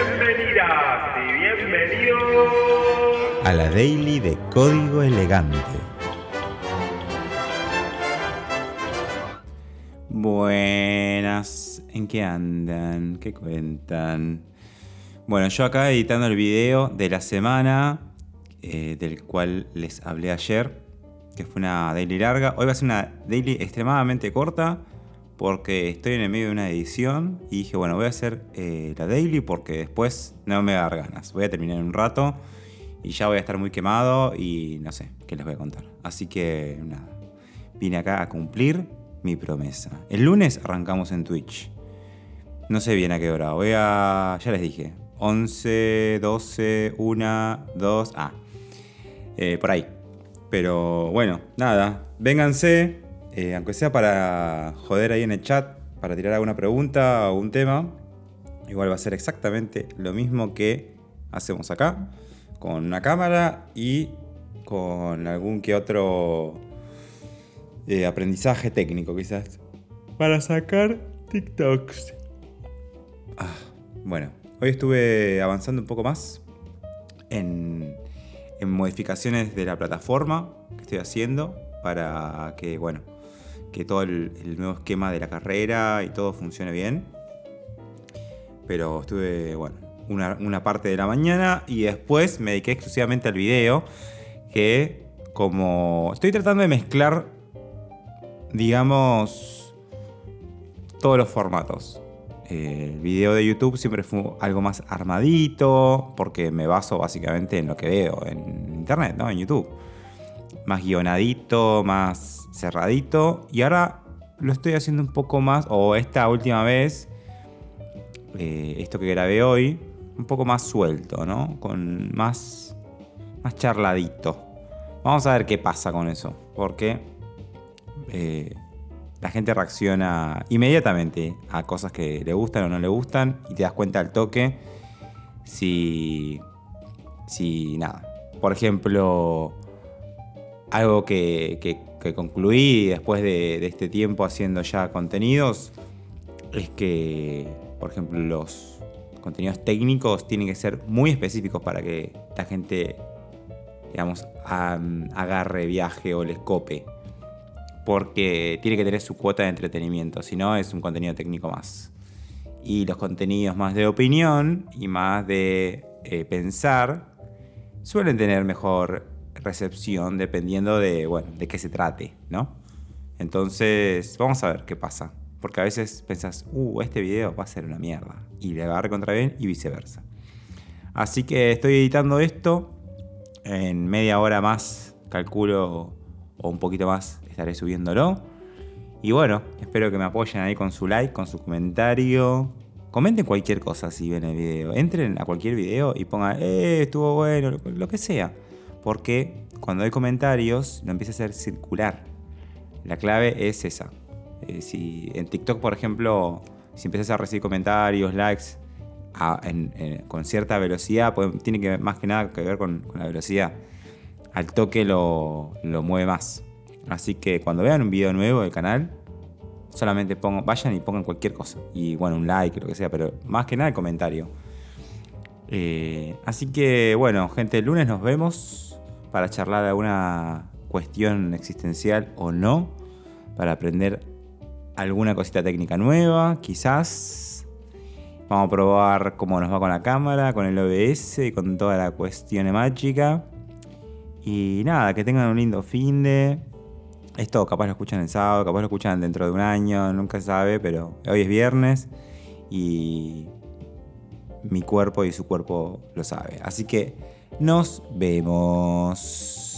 Bienvenidas y bienvenidos a la Daily de Código Elegante. Buenas, ¿en qué andan? ¿Qué cuentan? Bueno, yo acá editando el video de la semana, eh, del cual les hablé ayer, que fue una daily larga. Hoy va a ser una daily extremadamente corta, porque estoy en el medio de una edición y dije, bueno, voy a hacer eh, la daily porque después no me va a dar ganas. Voy a terminar un rato y ya voy a estar muy quemado y no sé qué les voy a contar. Así que nada, vine acá a cumplir mi promesa. El lunes arrancamos en Twitch. No sé bien a qué hora. Voy a. Ya les dije. 11, 12, 1, 2. Ah. Eh, por ahí. Pero bueno, nada. Vénganse. Eh, aunque sea para joder ahí en el chat. Para tirar alguna pregunta o un tema. Igual va a ser exactamente lo mismo que hacemos acá con una cámara y con algún que otro eh, aprendizaje técnico quizás. Para sacar TikToks. Ah, bueno, hoy estuve avanzando un poco más en, en modificaciones de la plataforma que estoy haciendo para que, bueno, que todo el, nuevo esquema de la carrera y todo funcione bien. Pero estuve, bueno, una, parte de la mañana y después me dediqué exclusivamente al video, que como estoy tratando de mezclar, digamos, todos los formatos. el video de YouTube siempre fue algo más armadito, porque me baso básicamente en lo que veo en internet, ¿no? En YouTube. Más guionadito, más cerradito. Y ahora lo estoy haciendo un poco más, o esta última vez, eh, esto que grabé hoy, un poco más suelto, ¿no? Con más, más charladito. Vamos a ver qué pasa con eso, porque eh, la gente reacciona inmediatamente a cosas que le gustan o no le gustan y te das cuenta al toque si, si nada. Por ejemplo, algo que, que, concluí después de, este tiempo haciendo ya contenidos es que, por ejemplo, los, contenidos técnicos tienen que ser muy específicos para que la gente, digamos, agarre viaje o les cope. Porque tiene que tener su cuota de entretenimiento, si no es un contenido técnico más. Y los contenidos más de opinión y más de eh, pensar suelen tener mejor recepción dependiendo de, bueno, de qué se trate, ¿no? Entonces, vamos a ver qué pasa. Porque a veces pensás, uh, este video va a ser una mierda. Y le agarre contra bien y viceversa. Así que estoy editando esto. En media hora más, calculo, o un poquito más, estaré subiéndolo. Y bueno, espero que me apoyen ahí con su like, con su comentario. Comenten cualquier cosa si ven el video. Entren a cualquier video y pongan, eh, estuvo bueno, lo que sea. Porque cuando hay comentarios, lo empieza a hacer circular. La clave es esa. Eh, si en TikTok, por ejemplo, si empiezas a recibir comentarios, likes con cierta velocidad, tiene que más que nada que ver con, la velocidad. Al toque lo, mueve más. Así que cuando vean un video nuevo del canal, solamente pongan, vayan y pongan cualquier cosa. Y bueno, un like, lo que sea, pero más que nada el comentario. Eh, así que bueno, gente, el lunes nos vemos para charlar de alguna cuestión existencial o no, para aprender alguna cosita técnica nueva, quizás. Vamos a probar cómo nos va con la cámara, con el OBS y con toda la cuestión mágica. Y nada, que tengan un lindo fin de. Esto capaz lo escuchan el sábado, capaz lo escuchan dentro de un año, nunca se sabe, pero hoy es viernes y mi cuerpo y su cuerpo lo sabe. Así que nos vemos.